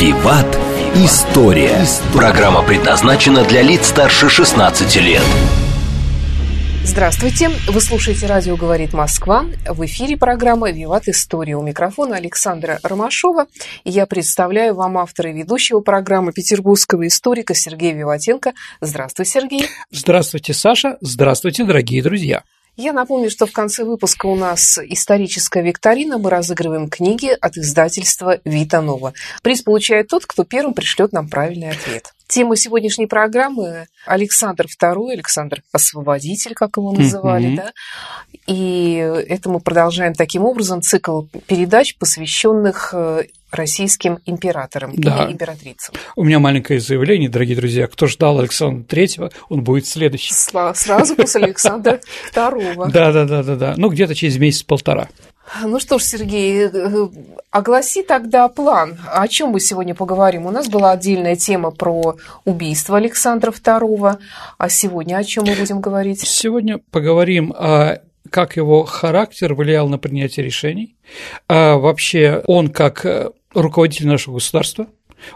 «Виват. История». Программа предназначена для лиц старше 16 лет. Здравствуйте! Вы слушаете «Радио говорит Москва». В эфире программа «Виват История». У микрофона Александра Ромашова. И я представляю вам автора и ведущего программы петербургского историка Сергея Виватенко. Здравствуй, Сергей! Здравствуйте, Саша! Здравствуйте, дорогие друзья! Я напомню, что в конце выпуска у нас историческая викторина. Мы разыгрываем книги от издательства «Вита Нова». Приз получает тот, кто первым пришлет нам правильный ответ. Тема сегодняшней программы – Александр II, Александр Освободитель, как его называли, mm-hmm. да? И это мы продолжаем таким образом цикл передач, посвященных э, российским императорам да. или императрицам. У меня маленькое заявление, дорогие друзья. Кто ждал Александра Третьего, он будет следующий. Сразу после Александра Второго. Да, да, да, да, да. Ну, где-то через месяц-полтора. Ну что ж, Сергей, э, огласи тогда план. О чем мы сегодня поговорим? У нас была отдельная тема про убийство Александра II, а сегодня о чем мы будем говорить? Сегодня поговорим о как его характер влиял на принятие решений, а вообще он как э, руководитель нашего государства,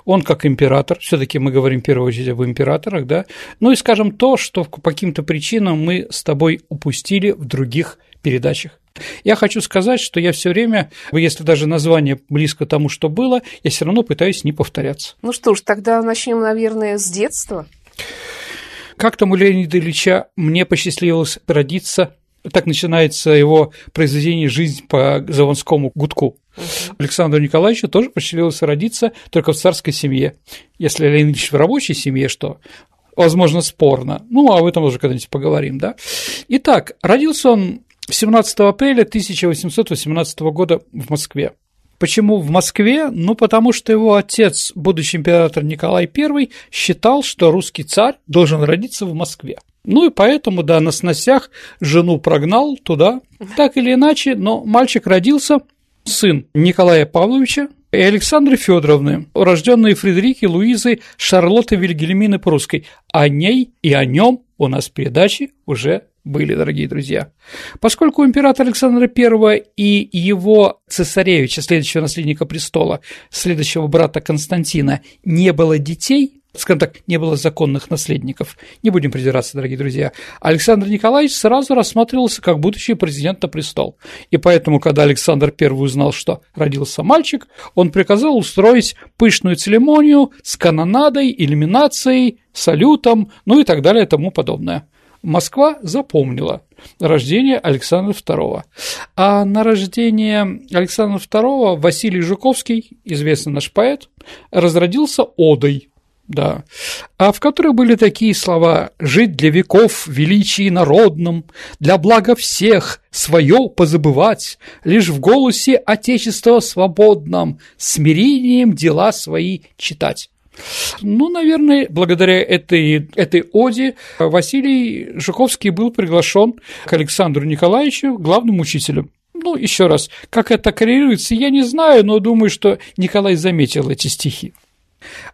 он как император, все-таки мы говорим в первую очередь об императорах, да, ну и скажем то, что по каким-то причинам мы с тобой упустили в других передачах. Я хочу сказать, что я все время, если даже название близко тому, что было, я все равно пытаюсь не повторяться. Ну что ж, тогда начнем, наверное, с детства. Как там у Леонида Ильича мне посчастливилось родиться так начинается его произведение «Жизнь по Заводскому гудку». Uh-huh. Александру Николаевичу тоже посчастливилось родиться только в царской семье. Если Леонид Ильич в рабочей семье, что возможно, спорно. Ну, об этом уже когда-нибудь поговорим, да. Итак, родился он 17 апреля 1818 года в Москве. Почему в Москве? Ну, потому что его отец, будущий император Николай I, считал, что русский царь должен родиться в Москве. Ну и поэтому, да, на сносях жену прогнал туда, так или иначе, но мальчик родился, сын Николая Павловича и Александры Федоровны, рожденные Фредерики Луизой Шарлотты Вильгельмины Прусской. О ней и о нем у нас передачи уже были, дорогие друзья. Поскольку император Александра I и его цесаревича, следующего наследника престола, следующего брата Константина, не было детей, скажем так, не было законных наследников. Не будем придираться, дорогие друзья. Александр Николаевич сразу рассматривался как будущий президент на престол. И поэтому, когда Александр I узнал, что родился мальчик, он приказал устроить пышную церемонию с канонадой, иллюминацией, салютом, ну и так далее и тому подобное. Москва запомнила рождение Александра II. А на рождение Александра II Василий Жуковский, известный наш поэт, разродился одой да, а в которой были такие слова «жить для веков величии народном, для блага всех свое позабывать, лишь в голосе Отечества свободном, смирением дела свои читать». Ну, наверное, благодаря этой, этой оде Василий Жуковский был приглашен к Александру Николаевичу главным учителем. Ну, еще раз, как это коррелируется, я не знаю, но думаю, что Николай заметил эти стихи.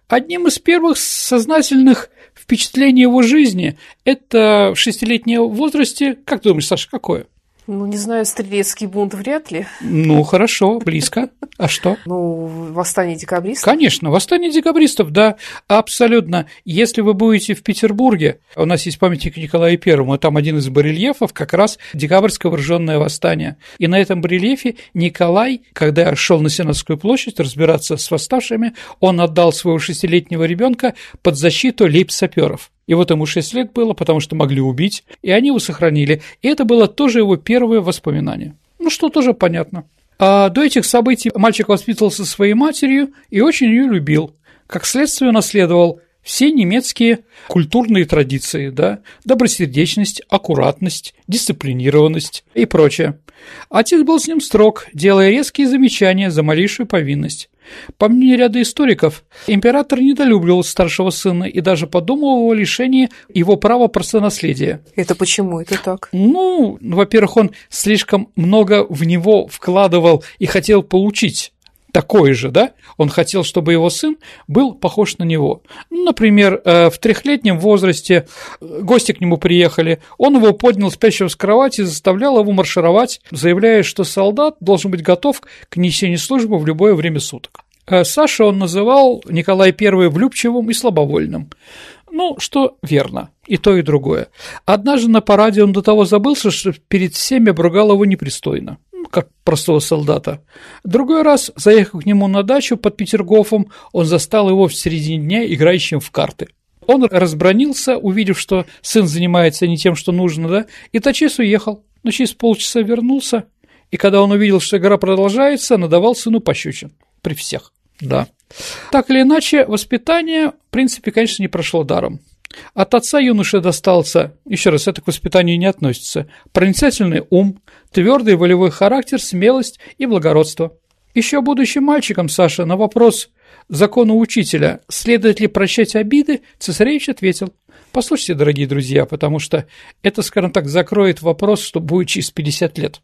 Одним из первых сознательных впечатлений его жизни – это в шестилетнем возрасте, как ты думаешь, Саша, какое? Ну, не знаю, стрелецкий бунт вряд ли. Ну, хорошо, близко. А что? Ну, восстание декабристов. Конечно, восстание декабристов, да, абсолютно. Если вы будете в Петербурге, у нас есть памятник Николаю Первому, там один из барельефов как раз декабрьское вооруженное восстание. И на этом барельефе Николай, когда шел на Сенатскую площадь разбираться с восставшими, он отдал своего шестилетнего ребенка под защиту лейб-саперов. И вот ему 6 лет было, потому что могли убить, и они его сохранили. И это было тоже его первое воспоминание. Ну, что тоже понятно. А до этих событий мальчик воспитывался своей матерью и очень ее любил. Как следствие наследовал все немецкие культурные традиции, да, добросердечность, аккуратность, дисциплинированность и прочее. Отец был с ним строг, делая резкие замечания за малейшую повинность. По мнению ряда историков, император недолюбливал старшего сына и даже подумывал о лишении его права простонаследия. Это почему это так? Ну, во-первых, он слишком много в него вкладывал и хотел получить такой же, да? Он хотел, чтобы его сын был похож на него. Ну, например, э, в трехлетнем возрасте э, гости к нему приехали, он его поднял спящего с кровати и заставлял его маршировать, заявляя, что солдат должен быть готов к несению службы в любое время суток. Э, Саша он называл Николая I влюбчивым и слабовольным. Ну, что верно, и то, и другое. Однажды на параде он до того забылся, что перед всеми обругал его непристойно как простого солдата. Другой раз, заехав к нему на дачу под Петергофом, он застал его в середине дня играющим в карты. Он разбронился, увидев, что сын занимается не тем, что нужно, да, и тотчас уехал. Но через полчаса вернулся, и когда он увидел, что игра продолжается, надавал сыну пощечин. При всех, да. Так или иначе, воспитание, в принципе, конечно, не прошло даром. От отца юноше достался, еще раз, это к воспитанию не относится, проницательный ум, твердый волевой характер, смелость и благородство. Еще будучи мальчиком, Саша, на вопрос закона учителя, следует ли прощать обиды, цесаревич ответил, послушайте, дорогие друзья, потому что это, скажем так, закроет вопрос, что будет через 50 лет.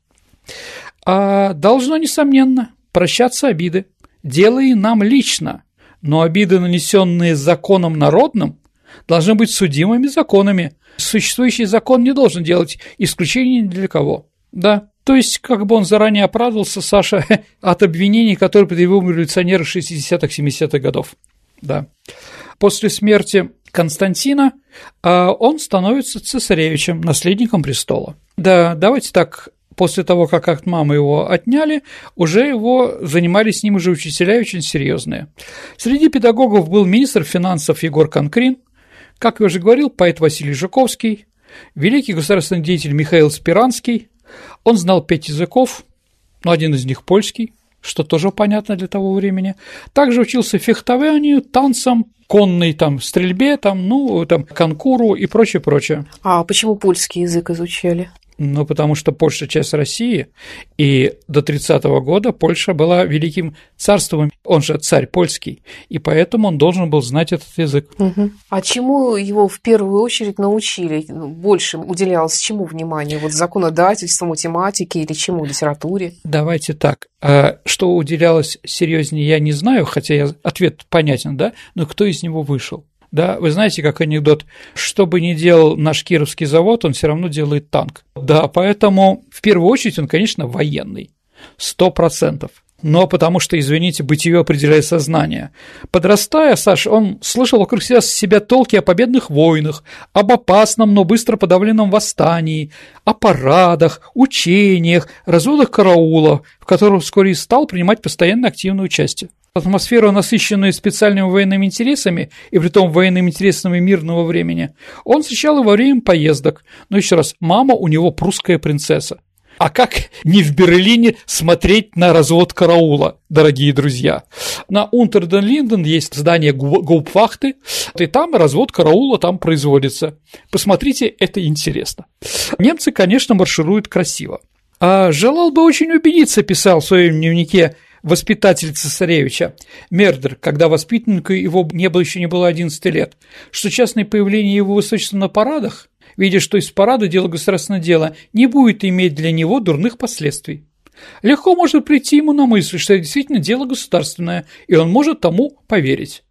А должно, несомненно, прощаться обиды, дело и нам лично, но обиды, нанесенные законом народным, должны быть судимыми законами. Существующий закон не должен делать исключений ни для кого. Да, то есть, как бы он заранее оправдывался, Саша, от обвинений, которые предъявил революционеры 60-х, 70-х годов. Да. После смерти Константина а, он становится цесаревичем, наследником престола. Да, давайте так, после того, как от мамы его отняли, уже его занимались с ним уже учителя очень серьезные. Среди педагогов был министр финансов Егор Конкрин, как я уже говорил, поэт Василий Жуковский, великий государственный деятель Михаил Спиранский. Он знал пять языков, но один из них польский, что тоже понятно для того времени. Также учился фехтованию, танцам, конной там стрельбе, там, ну, там, конкуру и прочее, прочее. А почему польский язык изучали? Ну, потому что Польша – часть России, и до 30-го года Польша была великим царством, он же царь польский, и поэтому он должен был знать этот язык. Угу. А чему его в первую очередь научили? Больше уделялось чему внимание? Вот законодательству, математике или чему, литературе? Давайте так. А что уделялось серьезнее, я не знаю, хотя я, ответ понятен, да, но кто из него вышел? Да, вы знаете, как анекдот, что бы ни делал наш Кировский завод, он все равно делает танк. Да, поэтому в первую очередь он, конечно, военный. Сто процентов. Но потому что, извините, бытие определяет сознание. Подрастая, Саш, он слышал вокруг себя, себя толки о победных войнах, об опасном, но быстро подавленном восстании, о парадах, учениях, разводах караула, в которых вскоре и стал принимать постоянно активное участие атмосферу, насыщенную специальными военными интересами, и при том военными интересами мирного времени, он встречал и во время поездок. Но еще раз, мама у него прусская принцесса. А как не в Берлине смотреть на развод караула, дорогие друзья? На Унтерден-Линден есть здание Губфахты, и там развод караула там производится. Посмотрите, это интересно. Немцы, конечно, маршируют красиво. А желал бы очень убедиться, писал в своем дневнике воспитатель цесаревича, Мердер, когда воспитаннику его не было еще не было 11 лет, что частное появление его высочества на парадах, видя, что из парада дело государственное дело, не будет иметь для него дурных последствий. Легко может прийти ему на мысль, что это действительно дело государственное, и он может тому поверить.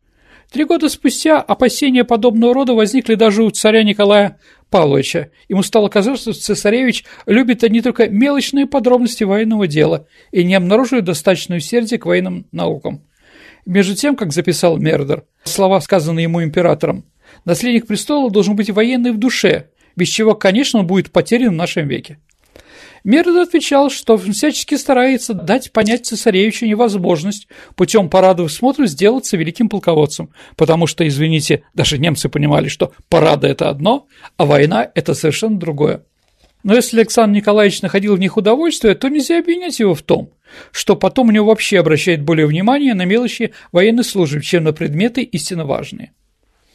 Три года спустя опасения подобного рода возникли даже у царя Николая Павловича. Ему стало казаться, что цесаревич любит не только мелочные подробности военного дела и не обнаруживает достаточную усердие к военным наукам. Между тем, как записал Мердер, слова, сказанные ему императором, наследник престола должен быть военный в душе, без чего, конечно, он будет потерян в нашем веке. Мердер отвечал, что всячески старается дать понять цесаревичу невозможность путем парадов смотров сделаться великим полководцем, потому что, извините, даже немцы понимали, что парады – это одно, а война – это совершенно другое. Но если Александр Николаевич находил в них удовольствие, то нельзя обвинять его в том, что потом у него вообще обращает более внимание на мелочи военной службы, чем на предметы истинно важные.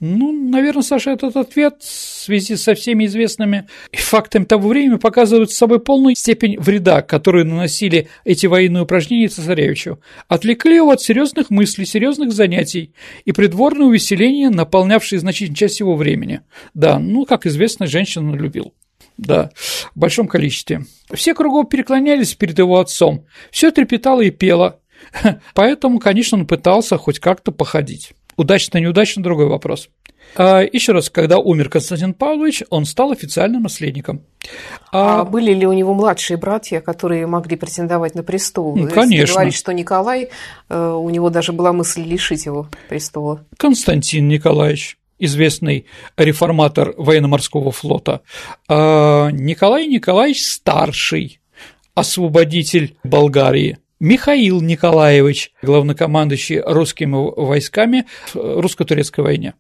Ну, наверное, Саша, этот ответ в связи со всеми известными фактами того времени показывает собой полную степень вреда, которую наносили эти военные упражнения цесаревичу. Отвлекли его от серьезных мыслей, серьезных занятий и придворное увеселение, наполнявшее значительную часть его времени. Да, ну, как известно, женщину любил. Да, в большом количестве. Все кругом переклонялись перед его отцом, все трепетало и пело, поэтому, конечно, он пытался хоть как-то походить. Удачно, неудачно – другой вопрос. А, еще раз, когда умер Константин Павлович, он стал официальным наследником. А, а были ли у него младшие братья, которые могли претендовать на престол? Ну, конечно. Если говорить, что Николай, э, у него даже была мысль лишить его престола. Константин Николаевич, известный реформатор военно-морского флота, а Николай Николаевич Старший, освободитель Болгарии – Михаил Николаевич, главнокомандующий русскими войсками в русско-турецкой войне.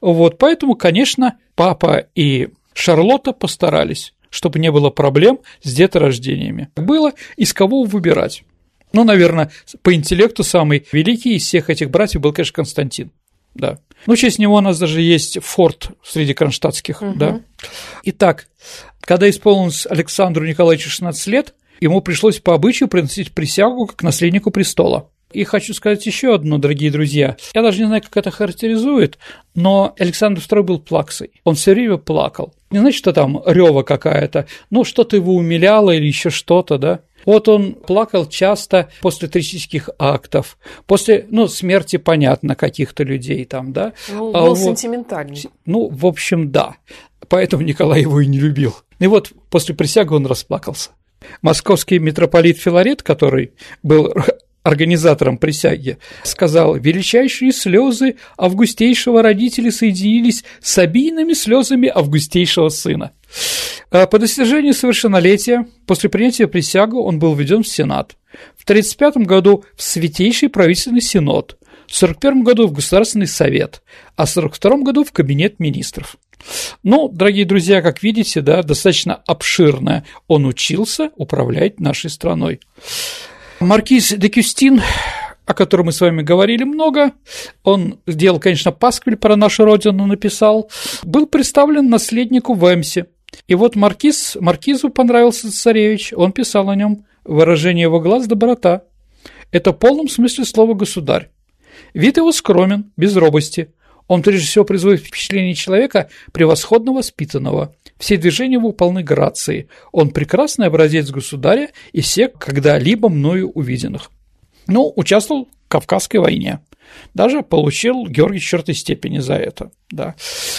Вот, поэтому, конечно, папа и Шарлотта постарались, чтобы не было проблем с деторождениями. Было из кого выбирать. Ну, наверное, по интеллекту самый великий из всех этих братьев был, конечно, Константин. Да. Ну, в честь него у нас даже есть форт среди кронштадтских, угу. да. Итак, когда исполнилось Александру Николаевичу 16 лет, ему пришлось по обычаю приносить присягу как наследнику престола. И хочу сказать еще одно, дорогие друзья. Я даже не знаю, как это характеризует, но Александр II был плаксой. Он все время плакал. Не значит, что там рева какая-то, ну, что-то его умиляло или еще что-то, да. Вот он плакал часто после трагических актов, после, ну, смерти, понятно, каких-то людей там, да. Ну, а был а, сентиментальный. Ну, в общем, да. Поэтому Николай его и не любил. И вот после присяги он расплакался. Московский митрополит Филарет, который был организатором присяги, сказал, величайшие слезы августейшего родителя соединились с обильными слезами августейшего сына. А по достижению совершеннолетия, после принятия присягы, он был введен в Сенат. В 1935 году в Святейший правительственный Синод, в 1941 году в Государственный Совет, а в 1942 году в Кабинет министров. Ну, дорогие друзья, как видите, да, достаточно обширно он учился управлять нашей страной. Маркиз де Кюстин, о котором мы с вами говорили много, он сделал, конечно, пасквиль про нашу родину написал, был представлен наследнику в Эмсе. И вот маркиз, маркизу понравился царевич, он писал о нем выражение его глаз доброта. Это в полном смысле слова государь. Вид его скромен, без робости – он прежде всего производит впечатление человека превосходно воспитанного. Все движения его полны грации. Он прекрасный образец государя из всех когда-либо мною увиденных. Ну, участвовал в Кавказской войне. Даже получил Георгий четвертой степени за это. Да.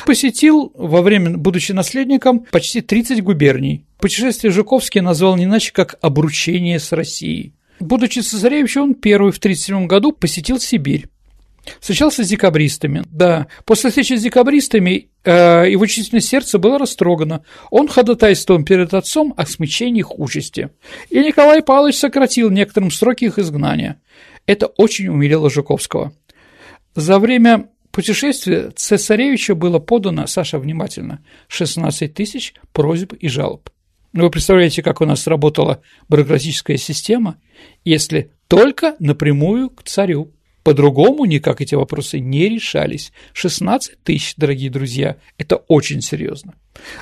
Посетил во время, будучи наследником, почти 30 губерний. Путешествие Жуковский назвал не иначе, как «обручение с Россией». Будучи цесаревичем, он первый в 1937 году посетил Сибирь. Встречался с декабристами, да. После встречи с декабристами э, его чувственное сердце было растрогано. Он ходатайствовал перед отцом о смягчении их участи. И Николай Павлович сократил некоторым сроки их изгнания. Это очень умилило Жуковского. За время путешествия цесаревича было подано, Саша, внимательно, 16 тысяч просьб и жалоб. Вы представляете, как у нас работала бюрократическая система, если только напрямую к царю. По-другому никак эти вопросы не решались. 16 тысяч, дорогие друзья, это очень серьезно.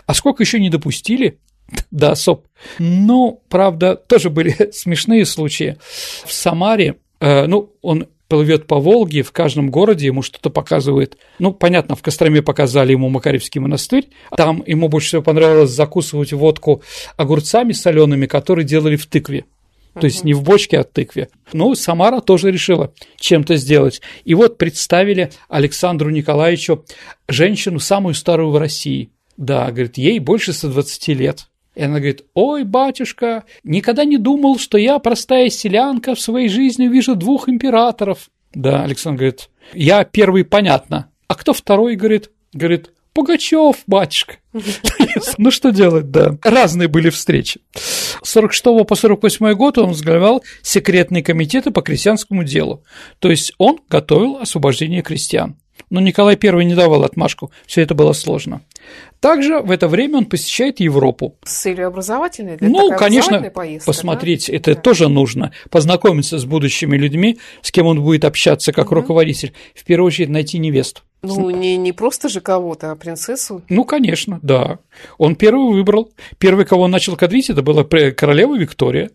А сколько еще не допустили до особ? Ну, правда, тоже были смешные случаи. В Самаре, э, ну, он плывет по Волге, в каждом городе ему что-то показывает. Ну, понятно, в Костроме показали ему Макаревский монастырь, там ему больше всего понравилось закусывать водку огурцами солеными, которые делали в тыкве то есть не в бочке, а в тыкве. Ну, Самара тоже решила чем-то сделать. И вот представили Александру Николаевичу женщину самую старую в России. Да, говорит, ей больше 120 лет. И она говорит, ой, батюшка, никогда не думал, что я, простая селянка, в своей жизни увижу двух императоров. Да, Александр говорит, я первый, понятно. А кто второй, говорит? Говорит, Пугачев, батюшка. Ну что делать, да. Разные были встречи. С 46 по 48 год он возглавлял секретные комитеты по крестьянскому делу. То есть он готовил освобождение крестьян. Но Николай I не давал отмашку, все это было сложно. Также в это время он посещает Европу. С целью образовательной? Для ну, конечно, поездка, посмотреть, да? это да. тоже нужно, познакомиться с будущими людьми, с кем он будет общаться как угу. руководитель. В первую очередь найти невесту. Ну, не, не просто же кого-то, а принцессу. Ну, конечно, да. Он первый выбрал. Первый, кого он начал кадрить, это была королева Виктория.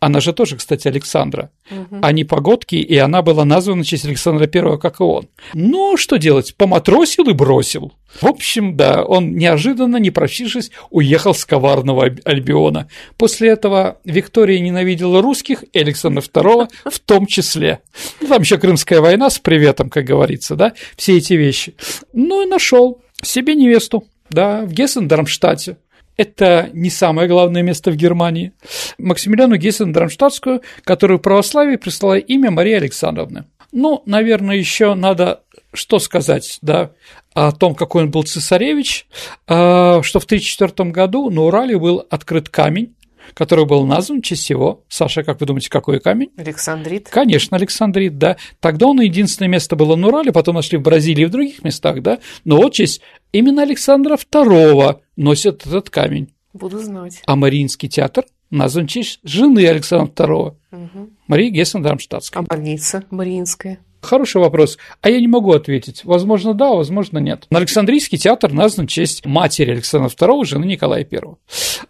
Она же тоже, кстати, Александра. Угу. Они погодки, и она была названа в честь Александра Первого, как и он. Ну, что делать? Поматросил и бросил. В общем, да, он неожиданно, не прощившись, уехал с коварного Альбиона. После этого Виктория ненавидела русских и Александра II в том числе. Ну, там еще Крымская война с приветом, как говорится, да, все эти вещи. Ну и нашел себе невесту, да, в Гессен-Дармштадте. Это не самое главное место в Германии. Максимилиану Гессен-Драмштадтскую, которую православие прислала имя Марии Александровны. Ну, наверное, еще надо что сказать, да, о том, какой он был цесаревич, а, что в 1934 году на Урале был открыт камень, который был назван в честь его. Саша, как вы думаете, какой камень? Александрит. Конечно, Александрит, да. Тогда он единственное место было на Урале, потом нашли в Бразилии и в других местах, да. Но вот честь именно Александра II носит этот камень. Буду знать. А Мариинский театр назван в честь жены Александра II, угу. Марии Гессен-Дармштадтской. А больница Мариинская? Хороший вопрос. А я не могу ответить. Возможно, да, возможно, нет. На Александрийский театр назван в честь матери Александра II, жены Николая I.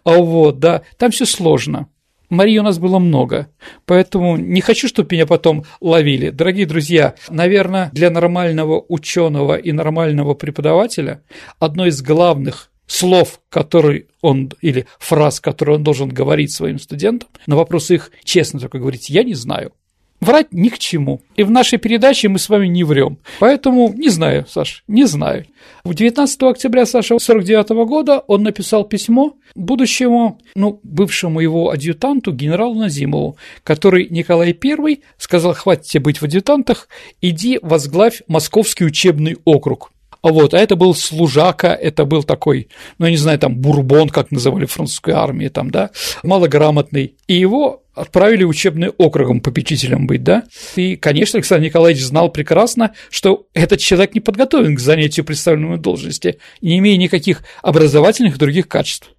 А вот, да, там все сложно. Марии у нас было много, поэтому не хочу, чтобы меня потом ловили. Дорогие друзья, наверное, для нормального ученого и нормального преподавателя одно из главных слов, который он, или фраз, которые он должен говорить своим студентам, на вопросы их честно только говорить «я не знаю». Врать ни к чему. И в нашей передаче мы с вами не врем. Поэтому не знаю, Саш, не знаю. В 19 октября Саша 49 года он написал письмо будущему, ну, бывшему его адъютанту, генералу Назимову, который Николай I сказал, хватит тебе быть в адъютантах, иди возглавь Московский учебный округ. Вот, а это был служака, это был такой, ну, я не знаю, там, бурбон, как называли французскую армию, там, да, малограмотный. И его отправили учебный округом попечителем быть, да? И, конечно, Александр Николаевич знал прекрасно, что этот человек не подготовлен к занятию представленной должности, не имея никаких образовательных и других качеств.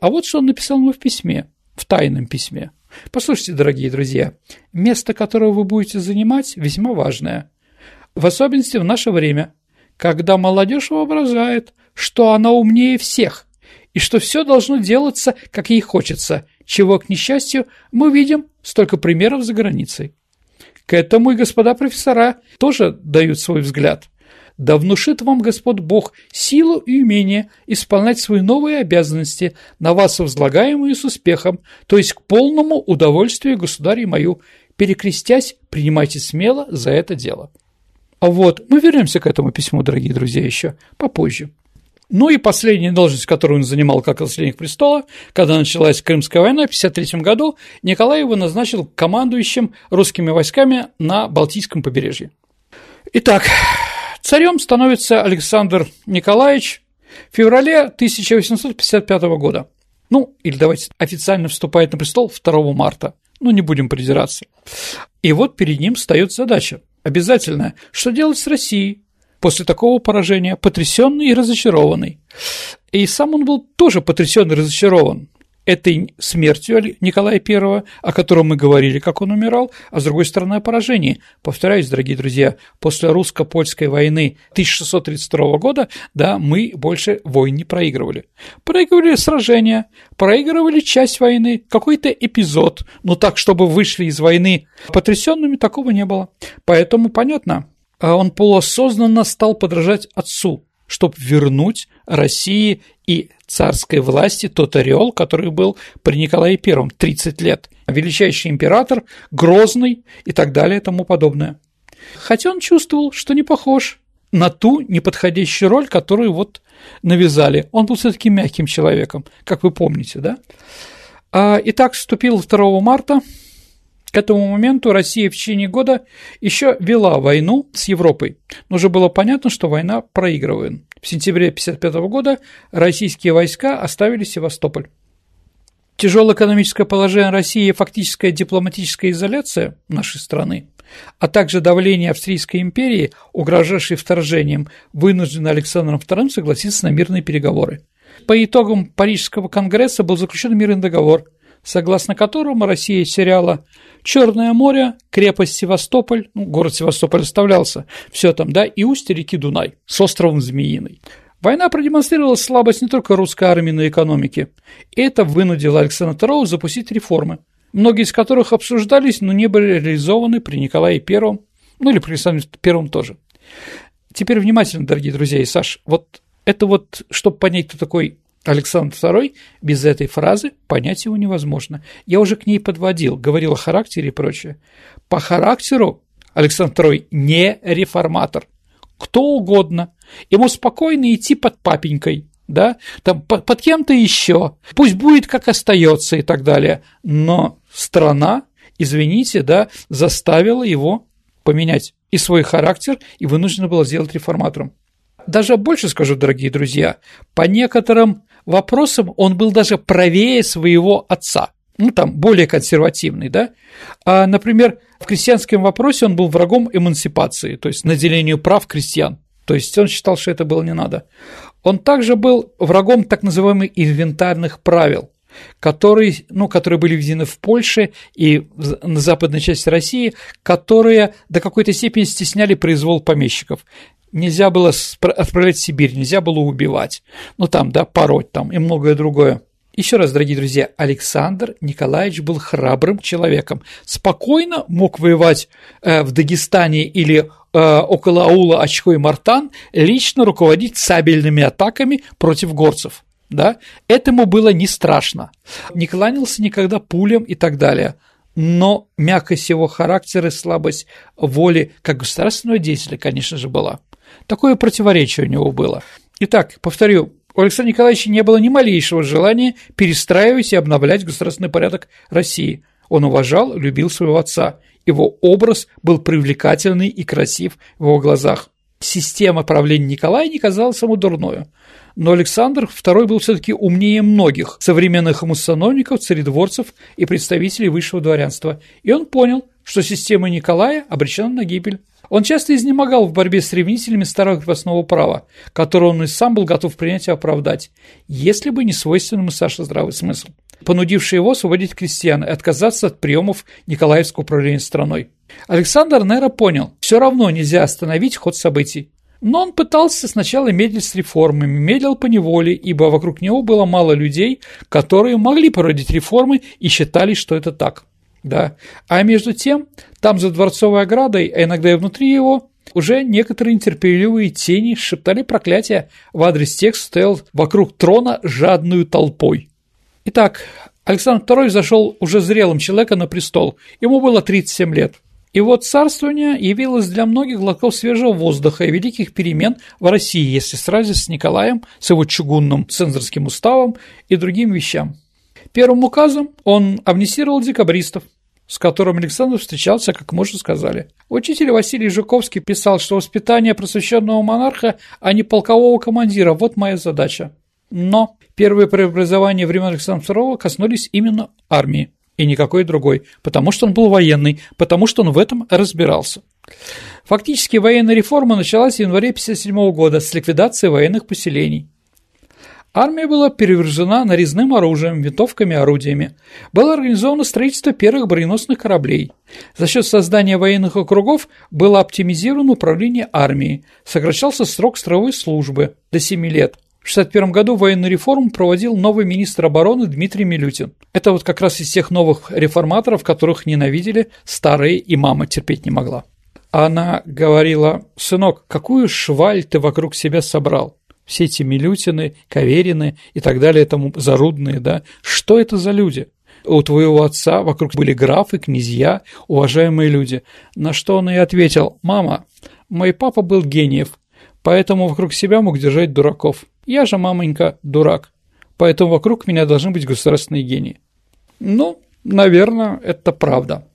А вот что он написал ему в письме, в тайном письме. Послушайте, дорогие друзья, место, которое вы будете занимать, весьма важное. В особенности в наше время, когда молодежь воображает, что она умнее всех, и что все должно делаться, как ей хочется, чего, к несчастью, мы видим столько примеров за границей. К этому и господа профессора тоже дают свой взгляд. Да внушит вам Господь Бог силу и умение исполнять свои новые обязанности, на вас возлагаемые с успехом, то есть к полному удовольствию государя мою, перекрестясь, принимайте смело за это дело. А вот, мы вернемся к этому письму, дорогие друзья, еще попозже. Ну и последняя должность, которую он занимал как наследник престола, когда началась Крымская война в 1953 году, Николай его назначил командующим русскими войсками на Балтийском побережье. Итак, царем становится Александр Николаевич в феврале 1855 года. Ну, или давайте официально вступает на престол 2 марта. Ну, не будем придираться. И вот перед ним встает задача обязательная, что делать с Россией, после такого поражения потрясенный и разочарованный. И сам он был тоже потрясен и разочарован этой смертью Николая I, о котором мы говорили, как он умирал, а с другой стороны о поражении. Повторяюсь, дорогие друзья, после русско-польской войны 1632 года, да, мы больше войн не проигрывали. Проигрывали сражения, проигрывали часть войны, какой-то эпизод, но так, чтобы вышли из войны потрясенными, такого не было. Поэтому понятно, он полуосознанно стал подражать отцу, чтобы вернуть России и царской власти тот ореол, который был при Николае I 30 лет. Величайший император, грозный и так далее и тому подобное. Хотя он чувствовал, что не похож на ту неподходящую роль, которую вот навязали. Он был все таки мягким человеком, как вы помните, да? А, итак, вступил 2 марта к этому моменту Россия в течение года еще вела войну с Европой, но уже было понятно, что война проигрывает. В сентябре 1955 года российские войска оставили Севастополь. Тяжелое экономическое положение России и фактическая дипломатическая изоляция нашей страны, а также давление Австрийской империи, угрожавшей вторжением, вынуждены Александром II согласиться на мирные переговоры. По итогам Парижского конгресса был заключен мирный договор – согласно которому Россия теряла Черное море, крепость Севастополь, ну, город Севастополь оставлялся, все там, да, и устье реки Дунай с островом Змеиный. Война продемонстрировала слабость не только русской армии, но и экономики. Это вынудило Александра II запустить реформы, многие из которых обсуждались, но не были реализованы при Николае I, ну или при Александре I тоже. Теперь внимательно, дорогие друзья и Саш, вот это вот, чтобы понять, кто такой Александр II, без этой фразы понять его невозможно. Я уже к ней подводил, говорил о характере и прочее. По характеру Александр II не реформатор. Кто угодно. Ему спокойно идти под папенькой, да, там под, под кем-то еще. Пусть будет как остается и так далее. Но страна, извините, да, заставила его поменять и свой характер, и вынуждена была сделать реформатором. Даже больше скажу, дорогие друзья, по некоторым вопросам он был даже правее своего отца, ну там более консервативный, да. А, например, в крестьянском вопросе он был врагом эмансипации, то есть наделению прав крестьян. То есть он считал, что это было не надо. Он также был врагом так называемых инвентарных правил, которые, ну, которые были введены в Польше и на западной части России, которые до какой-то степени стесняли произвол помещиков нельзя было отправлять в Сибирь, нельзя было убивать, ну там, да, пороть там и многое другое. Еще раз, дорогие друзья, Александр Николаевич был храбрым человеком, спокойно мог воевать э, в Дагестане или э, около аула Очко и Мартан, лично руководить сабельными атаками против горцев. Да? Этому было не страшно. Не кланялся никогда пулям и так далее – но мягкость его характера и слабость воли как государственного деятеля, конечно же, была. Такое противоречие у него было. Итак, повторю, у Александра Николаевича не было ни малейшего желания перестраивать и обновлять государственный порядок России. Он уважал, любил своего отца. Его образ был привлекательный и красив в его глазах. Система правления Николая не казалась ему дурною. Но Александр II был все-таки умнее многих современных ему сановников, царедворцев и представителей высшего дворянства, и он понял, что система Николая обречена на гибель. Он часто изнемогал в борьбе с ревнителями старого крепостного права, которое он и сам был готов принять и оправдать, если бы не свойственный ему Саше здравый смысл, понудивший его освободить крестьян и отказаться от приемов Николаевского управления страной. Александр Нера понял, все равно нельзя остановить ход событий. Но он пытался сначала медлить с реформами, медлил по неволе, ибо вокруг него было мало людей, которые могли породить реформы и считали, что это так. Да. А между тем, там за дворцовой оградой, а иногда и внутри его, уже некоторые нетерпеливые тени шептали проклятия в адрес тех, кто стоял вокруг трона жадную толпой. Итак, Александр II зашел уже зрелым человеком на престол. Ему было 37 лет. И вот царствование явилось для многих глотков свежего воздуха и великих перемен в России, если сразиться с Николаем, с его чугунным цензорским уставом и другим вещам. Первым указом он амнистировал декабристов, с которым Александр встречался, как мы уже сказали. Учитель Василий Жуковский писал, что воспитание просвещенного монарха, а не полкового командира – вот моя задача. Но первые преобразования времен Александра II коснулись именно армии и никакой другой, потому что он был военный, потому что он в этом разбирался. Фактически военная реформа началась в январе 1957 года с ликвидации военных поселений. Армия была перевержена нарезным оружием, винтовками, орудиями. Было организовано строительство первых броненосных кораблей. За счет создания военных округов было оптимизировано управление армией, сокращался срок строевой службы до 7 лет. В 1961 году военную реформу проводил новый министр обороны Дмитрий Милютин. Это вот как раз из тех новых реформаторов, которых ненавидели старые и мама терпеть не могла. Она говорила, сынок, какую шваль ты вокруг себя собрал? Все эти Милютины, Каверины и так далее, тому зарудные, да, что это за люди? У твоего отца вокруг были графы, князья, уважаемые люди. На что он и ответил, мама, мой папа был гениев, поэтому вокруг себя мог держать дураков. Я же, мамонька, дурак, поэтому вокруг меня должны быть государственные гении. Ну, наверное, это правда.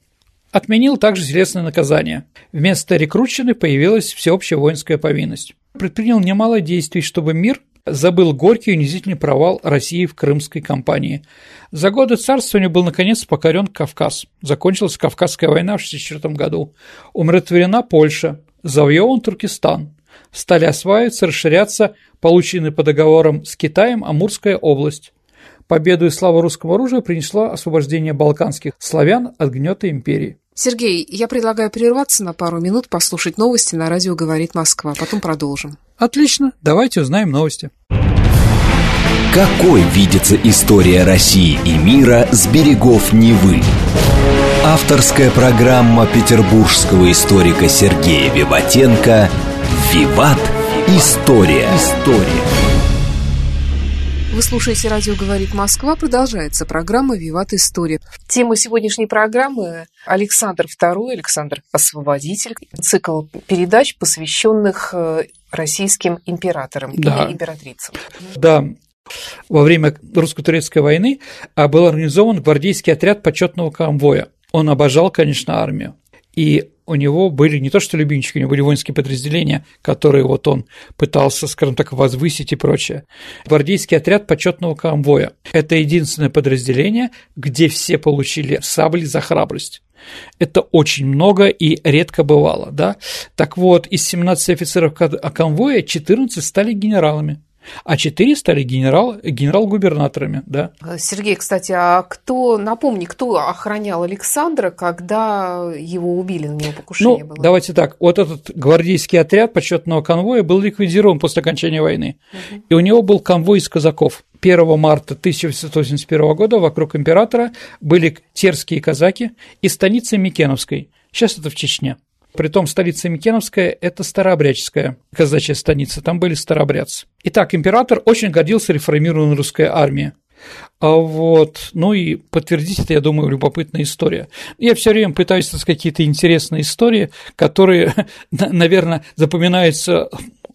Отменил также телесное наказание. Вместо рекрутчины появилась всеобщая воинская повинность предпринял немало действий, чтобы мир забыл горький и унизительный провал России в Крымской кампании. За годы царствования был, наконец, покорен Кавказ. Закончилась Кавказская война в 1964 году. Умиротворена Польша. Завоеван Туркестан. Стали осваиваться, расширяться полученные по договорам с Китаем Амурская область. победу и славу русского оружия принесло освобождение балканских славян от гнета империи. Сергей, я предлагаю прерваться на пару минут, послушать новости на радио «Говорит Москва», потом продолжим. Отлично, давайте узнаем новости. Какой видится история России и мира с берегов Невы? Авторская программа петербургского историка Сергея Виватенко «Виват. История». История. Вы слушаете «Радио говорит Москва». Продолжается программа «Виват История». Тема сегодняшней программы – Александр II, Александр Освободитель. Цикл передач, посвященных э, российским императорам да. или императрицам. Да, во время русско-турецкой войны а, был организован гвардейский отряд почетного конвоя. Он обожал, конечно, армию. И у него были не то что любимчики, у него были воинские подразделения, которые вот он пытался, скажем так, возвысить и прочее. Гвардейский отряд почетного конвоя – это единственное подразделение, где все получили сабли за храбрость. Это очень много и редко бывало, да? Так вот, из 17 офицеров конвоя 14 стали генералами а четыре стали генерал, генерал-губернаторами, да. Сергей, кстати, а кто, напомни, кто охранял Александра, когда его убили, на него покушение ну, было? давайте так, вот этот гвардейский отряд почетного конвоя был ликвидирован после окончания войны, угу. и у него был конвой из казаков. 1 марта 1881 года вокруг императора были терские казаки из станицы Микеновской, сейчас это в Чечне. Притом столица Микеновская – это старообрядческая казачья станица, там были старообрядцы. Итак, император очень гордился реформированной русской армией. А вот, ну и подтвердить это, я думаю, любопытная история. Я все время пытаюсь сказать какие-то интересные истории, которые, наверное, запоминаются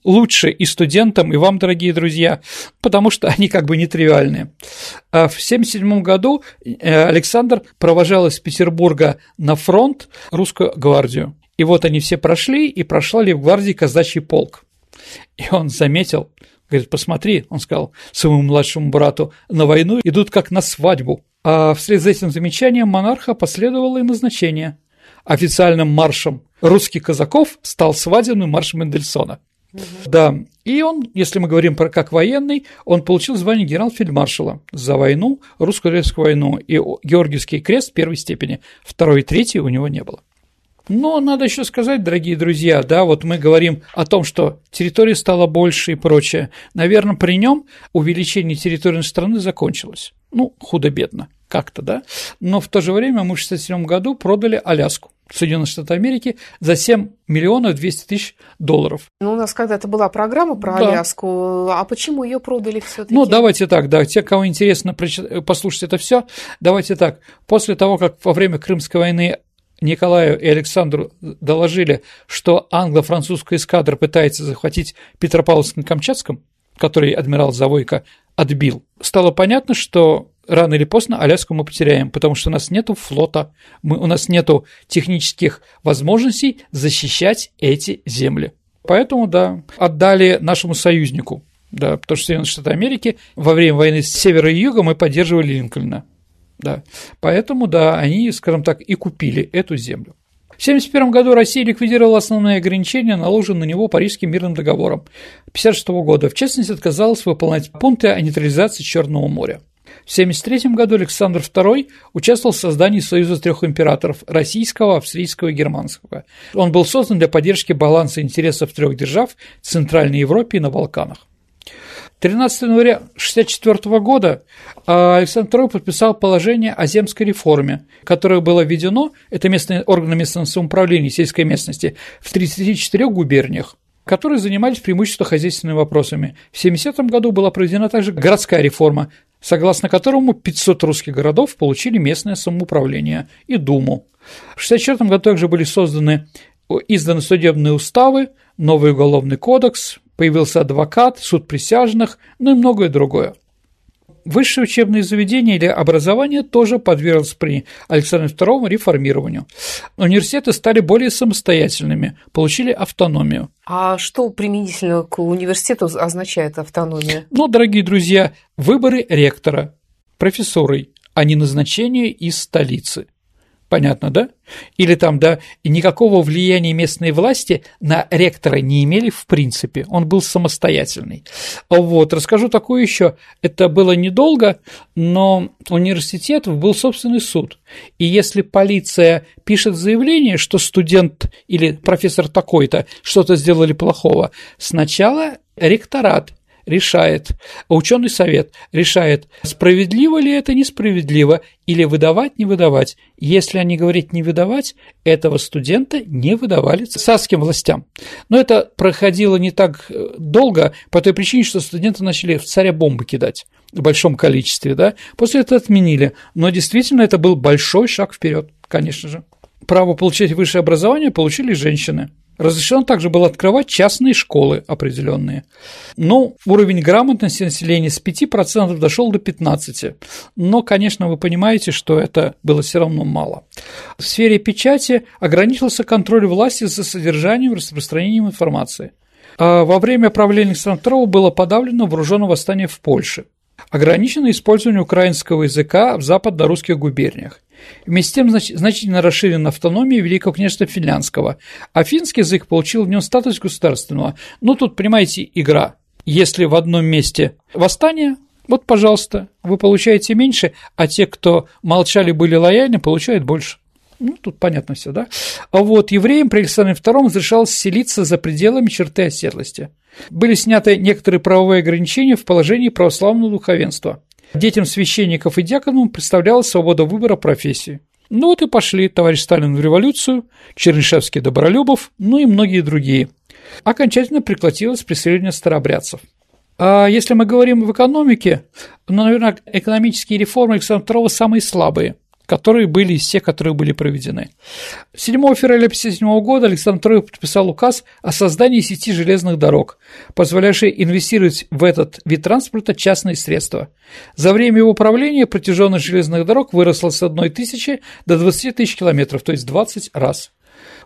лучше и студентам, и вам, дорогие друзья, потому что они как бы нетривиальные. А в 1977 году э, Александр провожал из Петербурга на фронт русскую гвардию. И вот они все прошли, и прошла ли в гвардии казачий полк. И он заметил, говорит, посмотри, он сказал своему младшему брату, на войну идут как на свадьбу. А вслед за этим замечанием монарха последовало и назначение. Официальным маршем русских казаков стал свадебный марш Мендельсона. Угу. Да, и он, если мы говорим про как военный, он получил звание генерал-фельдмаршала за войну, русско-турецкую войну, и Георгиевский крест первой степени, второй и третьей у него не было. Но надо еще сказать, дорогие друзья, да, вот мы говорим о том, что территория стала больше и прочее. Наверное, при нем увеличение территории страны закончилось. Ну, худо-бедно, как-то, да. Но в то же время мы в 1967 году продали Аляску. Соединенных Штатов Америки за 7 миллионов 200 тысяч долларов. Ну, у нас когда-то была программа про да. Аляску, а почему ее продали все таки Ну, давайте так, да, те, кого интересно послушать это все, давайте так. После того, как во время Крымской войны Николаю и Александру доложили, что англо-французская эскадра пытается захватить Петропавловск-Камчатском, который адмирал Завойко отбил, стало понятно, что рано или поздно Аляску мы потеряем, потому что у нас нет флота, мы, у нас нет технических возможностей защищать эти земли. Поэтому, да, отдали нашему союзнику, да, потому что Соединенные Штаты Америки во время войны с севера и юга мы поддерживали Линкольна да. Поэтому, да, они, скажем так, и купили эту землю. В 1971 году Россия ликвидировала основные ограничения, наложенные на него Парижским мирным договором 1956 года. В частности, отказалась выполнять пункты о нейтрализации Черного моря. В 1973 году Александр II участвовал в создании Союза трех императоров – российского, австрийского и германского. Он был создан для поддержки баланса интересов трех держав в Центральной Европе и на Балканах. 13 января 1964 года а, Александр II подписал положение о земской реформе, которое было введено, это местные органы местного самоуправления сельской местности, в 34 губерниях которые занимались преимущественно хозяйственными вопросами. В 70 году была проведена также городская реформа, согласно которому 500 русских городов получили местное самоуправление и Думу. В 1964 году также были созданы, изданы судебные уставы, новый уголовный кодекс, появился адвокат, суд присяжных, ну и многое другое. Высшее учебное заведение или образование тоже подверглось при Александре II реформированию. Университеты стали более самостоятельными, получили автономию. А что применительно к университету означает автономия? Ну, дорогие друзья, выборы ректора, профессорой, а не назначение из столицы. Понятно, да? Или там, да, никакого влияния местной власти на ректора не имели в принципе, он был самостоятельный. Вот, расскажу такое еще. Это было недолго, но у университетов был собственный суд. И если полиция пишет заявление, что студент или профессор такой-то что-то сделали плохого, сначала ректорат решает, ученый совет решает, справедливо ли это, несправедливо, или выдавать, не выдавать. Если они говорят не выдавать, этого студента не выдавали царским властям. Но это проходило не так э, долго по той причине, что студенты начали в царя бомбы кидать в большом количестве, да, после этого отменили. Но действительно это был большой шаг вперед, конечно же. Право получать высшее образование получили женщины. Разрешено также было открывать частные школы определенные. Но уровень грамотности населения с 5% дошел до 15%. Но, конечно, вы понимаете, что это было все равно мало. В сфере печати ограничился контроль власти за содержанием и распространением информации. А во время правления Александра II было подавлено вооруженное восстание в Польше. Ограничено использование украинского языка в западно-русских губерниях. Вместе с тем знач- значительно расширена автономия Великого княжества Финляндского, а финский язык получил в нем статус государственного. Ну, тут, понимаете, игра. Если в одном месте восстание, вот, пожалуйста, вы получаете меньше, а те, кто молчали, были лояльны, получают больше. Ну, тут понятно все, да? А вот евреям при Александре II разрешалось селиться за пределами черты оседлости. Были сняты некоторые правовые ограничения в положении православного духовенства. Детям священников и диаконам представлялась свобода выбора профессии. Ну вот и пошли товарищ Сталин в революцию, Чернышевский Добролюбов, ну и многие другие. Окончательно прекратилось преследование старообрядцев. А если мы говорим в экономике, ну, наверное, экономические реформы Александра II самые слабые – которые были из тех, которые были проведены. 7 февраля 1957 года Александр II подписал указ о создании сети железных дорог, позволявшей инвестировать в этот вид транспорта частные средства. За время его правления протяженность железных дорог выросла с 1 тысячи до 20 тысяч километров, то есть 20 раз.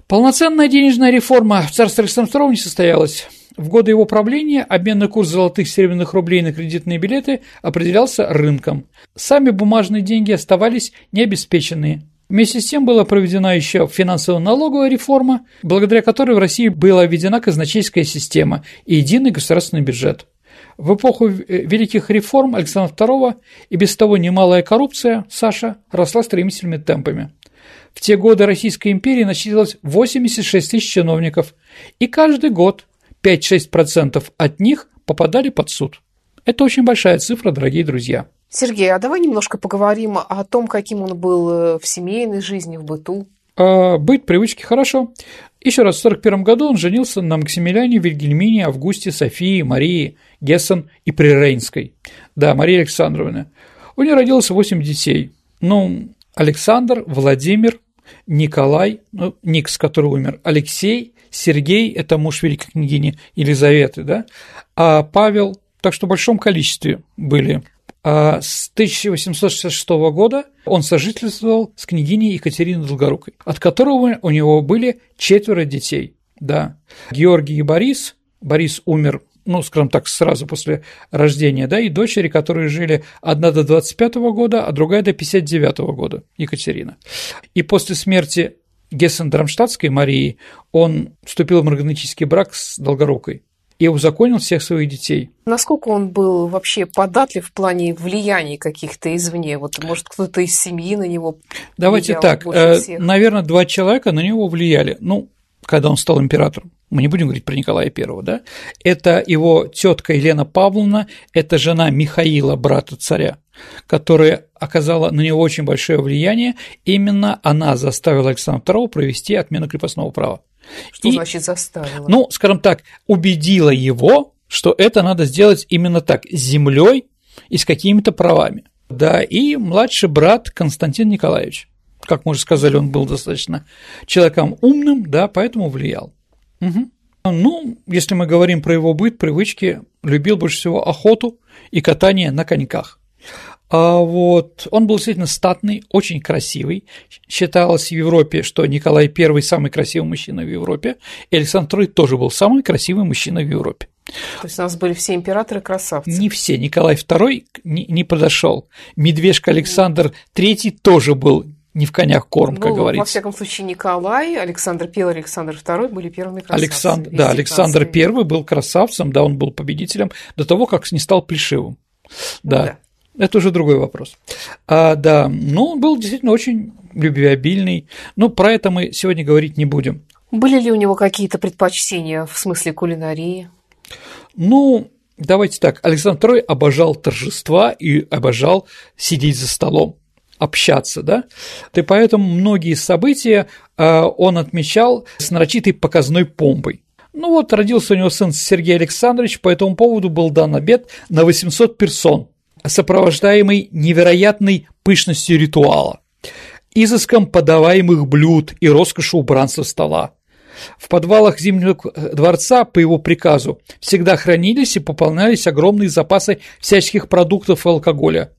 Полноценная денежная реформа в царстве Александра II не состоялась. В годы его правления обменный курс золотых серебряных рублей на кредитные билеты определялся рынком. Сами бумажные деньги оставались необеспеченные. Вместе с тем была проведена еще финансово-налоговая реформа, благодаря которой в России была введена казначейская система и единый государственный бюджет. В эпоху великих реформ Александра II и без того немалая коррупция, Саша, росла стремительными темпами. В те годы Российской империи насчитывалось 86 тысяч чиновников, и каждый год 5-6% от них попадали под суд. Это очень большая цифра, дорогие друзья. Сергей, а давай немножко поговорим о том, каким он был э, в семейной жизни, в быту. А, быть привычки хорошо. Еще раз, в 1941 году он женился на Максимилиане, Вильгельмине, Августе, Софии, Марии, Гессен и Прирейнской. Да, Мария Александровна. У нее родилось 8 детей. Ну, Александр, Владимир, Николай, ну, Никс, который умер, Алексей, Сергей – это муж великой княгини Елизаветы, да, а Павел, так что в большом количестве были. А с 1866 года он сожительствовал с княгиней Екатериной Долгорукой, от которого у него были четверо детей, да. Георгий и Борис, Борис умер ну, скажем так, сразу после рождения, да, и дочери, которые жили одна до 25 года, а другая до 59 года, Екатерина. И после смерти Гессен-Драмштадтской Марии он вступил в марганетический брак с Долгорукой и узаконил всех своих детей. Насколько он был вообще податлив в плане влияния каких-то извне? Вот, может, кто-то из семьи на него Давайте так, э, наверное, два человека на него влияли. Ну, когда он стал императором. Мы не будем говорить про Николая I, да? Это его тетка Елена Павловна, это жена Михаила, брата царя которая оказала на него очень большое влияние, именно она заставила Александра II провести отмену крепостного права. Что и, значит заставила? Ну, скажем так, убедила его, что это надо сделать именно так, с землей и с какими-то правами. Да, и младший брат Константин Николаевич. Как мы уже сказали, он был достаточно человеком умным, да, поэтому влиял. Угу. Ну, если мы говорим про его быт, привычки, любил больше всего охоту и катание на коньках. А вот он был действительно статный, очень красивый. Считалось в Европе, что Николай I самый красивый мужчина в Европе, и Александр II тоже был самый красивый мужчина в Европе. То есть у нас были все императоры красавцы. Не все. Николай II не, не подошел. Медвежка Александр III тоже был не в конях корм, как ну, говорится. Во всяком случае, Николай, Александр I, Александр II были первыми красавцами. Александр, да, Александр I был красавцем, да, он был победителем до того, как не стал плешивым. Да. Ну, да. Это уже другой вопрос. А, да, ну, он был действительно очень любвеобильный. Но про это мы сегодня говорить не будем. Были ли у него какие-то предпочтения в смысле кулинарии? Ну, давайте так. Александр II обожал торжества и обожал сидеть за столом общаться, да, и поэтому многие события э, он отмечал с нарочитой показной помпой. Ну вот, родился у него сын Сергей Александрович, по этому поводу был дан обед на 800 персон, сопровождаемый невероятной пышностью ритуала, изыском подаваемых блюд и роскошью убранства стола. В подвалах Зимнего дворца по его приказу всегда хранились и пополнялись огромные запасы всяческих продуктов и алкоголя.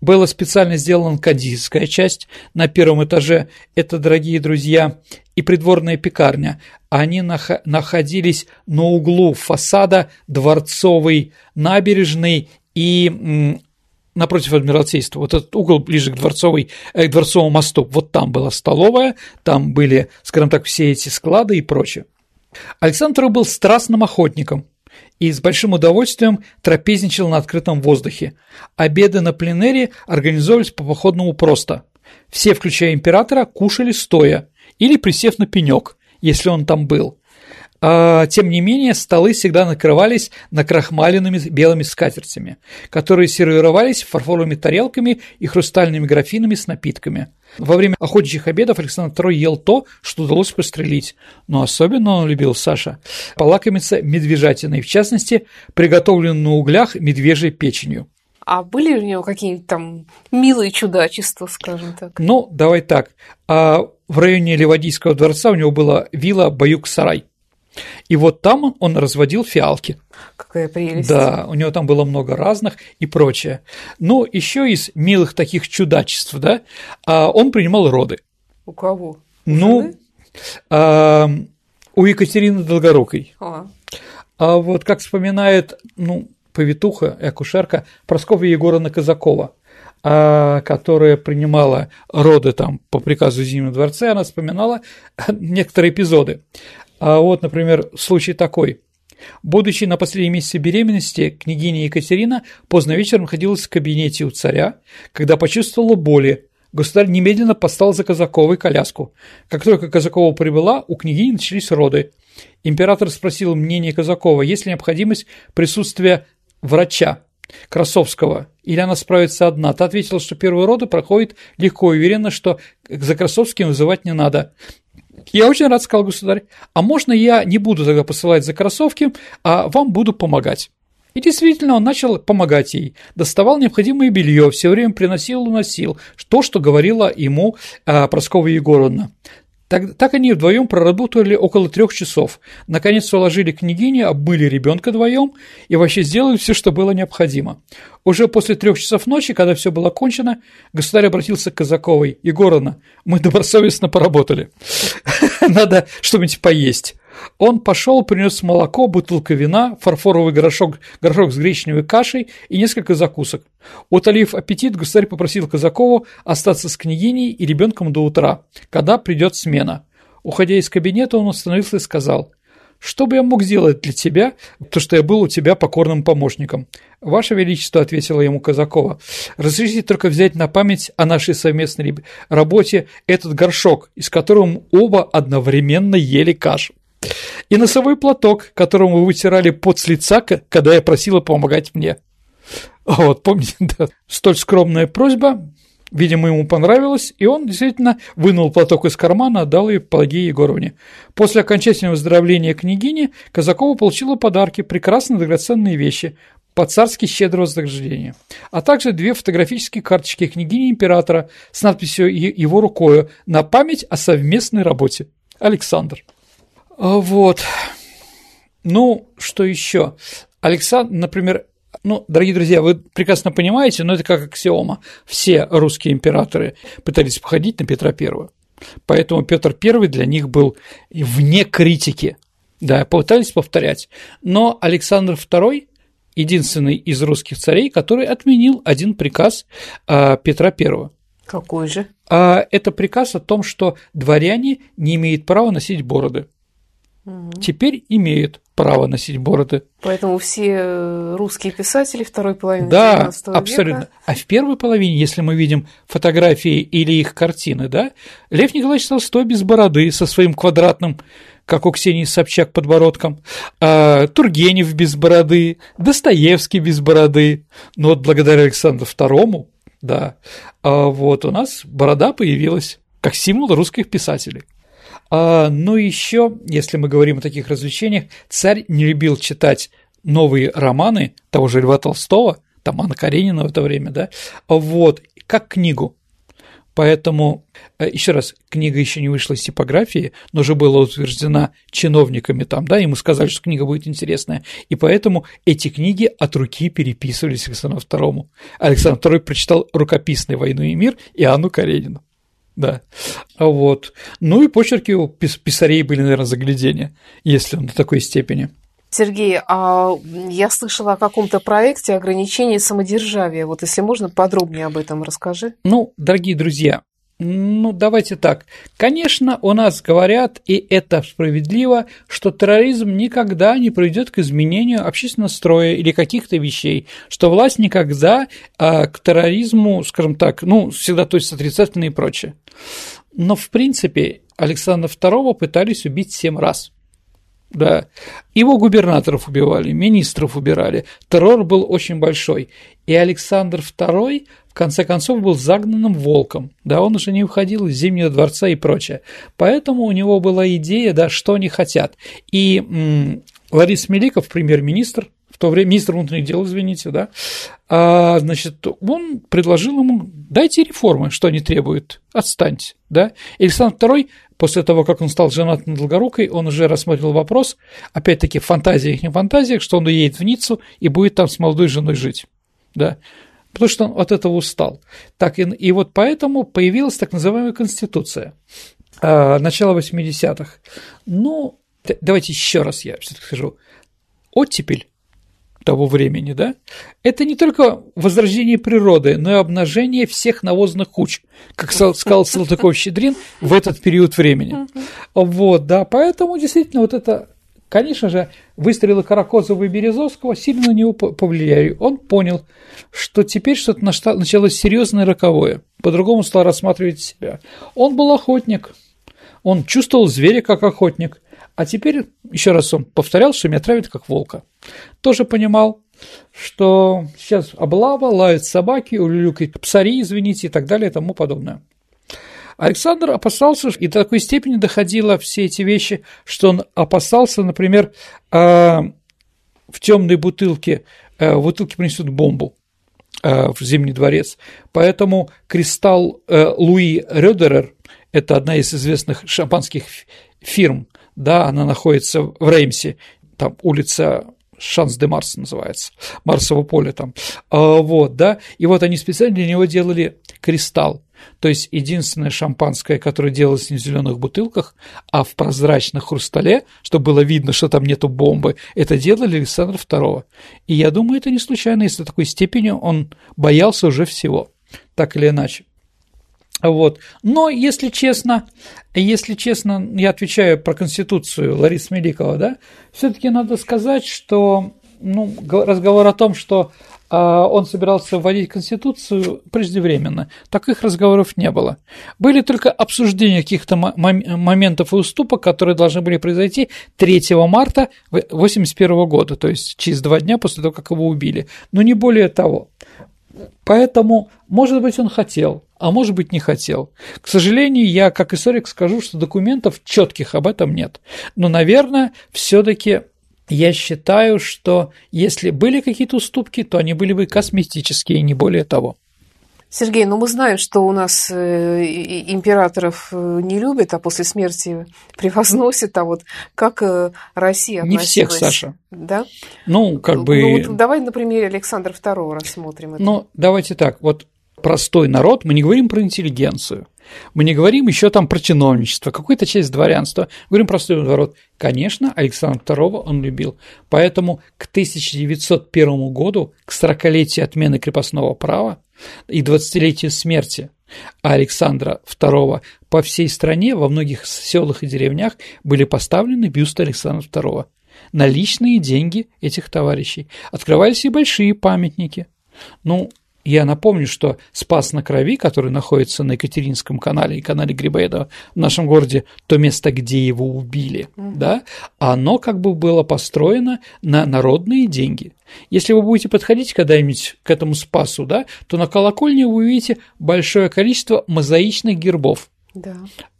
Была специально сделана кондитерская часть на первом этаже, это, дорогие друзья, и придворная пекарня. Они нах- находились на углу фасада Дворцовой набережной и напротив Адмиралтейства, вот этот угол ближе к, дворцовой, э, к Дворцовому мосту, вот там была столовая, там были, скажем так, все эти склады и прочее. Александр был страстным охотником и с большим удовольствием трапезничал на открытом воздухе. Обеды на пленэре организовывались по походному просто. Все, включая императора, кушали стоя или присев на пенек, если он там был – тем не менее, столы всегда накрывались накрахмаленными белыми скатертями, которые сервировались фарфоровыми тарелками и хрустальными графинами с напитками. Во время охотничьих обедов Александр II ел то, что удалось пострелить, но особенно он любил, Саша, полакомиться медвежатиной, в частности, приготовленной на углях медвежьей печенью. А были у него какие-нибудь там милые чудачества, скажем так? Ну, давай так. А в районе Ливадийского дворца у него была вилла Баюк-Сарай – и вот там он разводил фиалки. Какая прелесть. Да, у него там было много разных и прочее. Ну, еще из милых таких чудачеств, да, а, он принимал роды. У кого? У ну, а, у Екатерины Долгорукой. А. а вот как вспоминает, ну, повитуха и акушерка Прасковья Егоровна Казакова, а, которая принимала роды там по приказу Зимнего дворца, она вспоминала некоторые эпизоды. А вот, например, случай такой. Будучи на последнем месяце беременности, княгиня Екатерина поздно вечером находилась в кабинете у царя, когда почувствовала боли. Государь немедленно послал за Казаковой коляску. Как только Казакова прибыла, у княгини начались роды. Император спросил мнение Казакова, есть ли необходимость присутствия врача Красовского, или она справится одна. Та ответила, что первые роды проходят легко и уверенно, что за Красовским вызывать не надо. Я очень рад, сказал государь. А можно я не буду тогда посылать за кроссовки, а вам буду помогать? И действительно, он начал помогать ей, доставал необходимое белье, все время приносил и уносил, то, что говорила ему а, Проскова Егоровна. Так, так они вдвоем проработали около трех часов. Наконец уложили княгиню, обмыли ребенка вдвоем и вообще сделали все, что было необходимо. Уже после трех часов ночи, когда все было кончено, государь обратился к Казаковой. «Егоровна, мы добросовестно поработали. Надо что-нибудь поесть». Он пошел, принес молоко, бутылка вина, фарфоровый горошок, горошок с гречневой кашей и несколько закусок. Утолив аппетит, государь попросил Казакову остаться с княгиней и ребенком до утра, когда придет смена. Уходя из кабинета, он остановился и сказал, «Что бы я мог сделать для тебя, то что я был у тебя покорным помощником?» «Ваше Величество», — ответила ему Казакова, — «разрешите только взять на память о нашей совместной работе этот горшок, из которого оба одновременно ели кашу». И носовой платок, которым вы вытирали пот с лица, когда я просила помогать мне. Вот, помните, да. Столь скромная просьба, видимо, ему понравилась, и он действительно вынул платок из кармана, отдал ее Пелагее Егоровне. После окончательного выздоровления княгини Казакова получила подарки, прекрасные драгоценные вещи, по-царски щедрого вознаграждения, а также две фотографические карточки княгини императора с надписью его рукою на память о совместной работе. Александр. А, вот. Ну, что еще? Александр, например, ну, дорогие друзья, вы прекрасно понимаете, но это как аксиома. Все русские императоры пытались походить на Петра I. Поэтому Петр I для них был вне критики. Да, пытались повторять. Но Александр II единственный из русских царей, который отменил один приказ а, Петра I. Какой же? а это приказ о том, что дворяне не имеют права носить бороды. Угу. Теперь имеют право носить бороды. Поэтому все э, русские писатели второй половины да, века. абсолютно. А в первой половине, если мы видим фотографии или их картины, да, Лев Николаевич Толстой без бороды со своим квадратным как у Ксении Собчак подбородком, а, Тургенев без бороды, Достоевский без бороды. Но вот благодаря Александру II, да, а вот у нас борода появилась как символ русских писателей. А, ну еще, если мы говорим о таких развлечениях, царь не любил читать новые романы того же Льва Толстого, там Анна Каренина в это время, да, вот, как книгу. Поэтому, э, еще раз, книга еще не вышла из типографии, но уже была утверждена чиновниками там, да, ему сказали, что книга будет интересная, и поэтому эти книги от руки переписывались Александру II. Александр II прочитал рукописный «Войну и мир» и Анну Каренину. Да. А вот. Ну и почерки у писарей были, наверное, заглядения, если он до такой степени. Сергей, а я слышала о каком-то проекте ограничения самодержавия. Вот если можно, подробнее об этом расскажи. Ну, дорогие друзья, ну, давайте так. Конечно, у нас говорят, и это справедливо, что терроризм никогда не приведет к изменению общественного строя или каких-то вещей, что власть никогда а, к терроризму, скажем так, ну, всегда то есть отрицательно и прочее. Но, в принципе, Александра II пытались убить семь раз. Да. Его губернаторов убивали, министров убирали. Террор был очень большой. И Александр II в конце концов был загнанным волком. Да, он уже не уходил из Зимнего дворца и прочее. Поэтому у него была идея, да, что они хотят. И м, Ларис Меликов, премьер-министр, в то время министр внутренних дел, извините, да, а, значит, он предложил ему, дайте реформы, что они требуют, отстаньте, да. И Александр II, после того, как он стал женат на Долгорукой, он уже рассмотрел вопрос, опять-таки, в фантазиях, не фантазиях, что он уедет в Ниццу и будет там с молодой женой жить, да, потому что он от этого устал. Так, и, и вот поэтому появилась так называемая Конституция а, начала 80-х. Ну, давайте еще раз я все-таки скажу. Оттепель того времени, да, это не только возрождение природы, но и обнажение всех навозных куч, как сказал Салтыков-Щедрин в этот период времени. Вот, да, поэтому действительно вот это, конечно же, выстрелы Каракозова и Березовского сильно на него повлияли. Он понял, что теперь что-то началось серьезное роковое, по-другому стал рассматривать себя. Он был охотник, он чувствовал зверя как охотник, а теперь, еще раз он повторял, что меня травят как волка. Тоже понимал, что сейчас облава, лают собаки, улюлюкают псари, извините, и так далее и тому подобное. Александр опасался, и до такой степени доходило все эти вещи, что он опасался, например, а, в темной бутылке, а, в бутылке принесут бомбу а, в Зимний дворец. Поэтому кристалл Луи Рёдерер, это одна из известных шампанских фирм, да, она находится в Реймсе, там улица Шанс де Марс называется, Марсово поле там, вот, да, и вот они специально для него делали кристалл, то есть единственное шампанское, которое делалось не в зеленых бутылках, а в прозрачном хрустале, чтобы было видно, что там нету бомбы, это делали Александр II. И я думаю, это не случайно, если такой степени он боялся уже всего, так или иначе. Вот. Но, если честно, если честно, я отвечаю про Конституцию Ларисы Меликова, да, все таки надо сказать, что ну, разговор о том, что э, он собирался вводить Конституцию преждевременно. Таких разговоров не было. Были только обсуждения каких-то моментов и уступок, которые должны были произойти 3 марта 1981 года, то есть через два дня после того, как его убили. Но не более того. Поэтому, может быть, он хотел, а может быть, не хотел. К сожалению, я как историк скажу, что документов четких об этом нет. Но, наверное, все-таки я считаю, что если были какие-то уступки, то они были бы косметические, не более того. Сергей, ну мы знаем, что у нас э, императоров э, не любят, а после смерти превозносят. А вот как э, Россия? Не всех, Саша. Да? Ну, как ну, бы... Ну, вот давай на примере Александра II рассмотрим это. Ну, давайте так. Вот простой народ, мы не говорим про интеллигенцию, мы не говорим еще там про чиновничество, какую-то часть дворянства, говорим простой народ. Конечно, Александра II он любил, поэтому к 1901 году, к 40-летию отмены крепостного права, и 20-летию смерти Александра II по всей стране, во многих селах и деревнях были поставлены бюсты Александра II на личные деньги этих товарищей. Открывались и большие памятники. Ну, я напомню, что Спас на Крови, который находится на Екатеринском канале и канале Грибоедова в нашем городе, то место, где его убили, угу. да, оно как бы было построено на народные деньги. Если вы будете подходить когда-нибудь к этому Спасу, да, то на колокольне вы увидите большое количество мозаичных гербов. Да.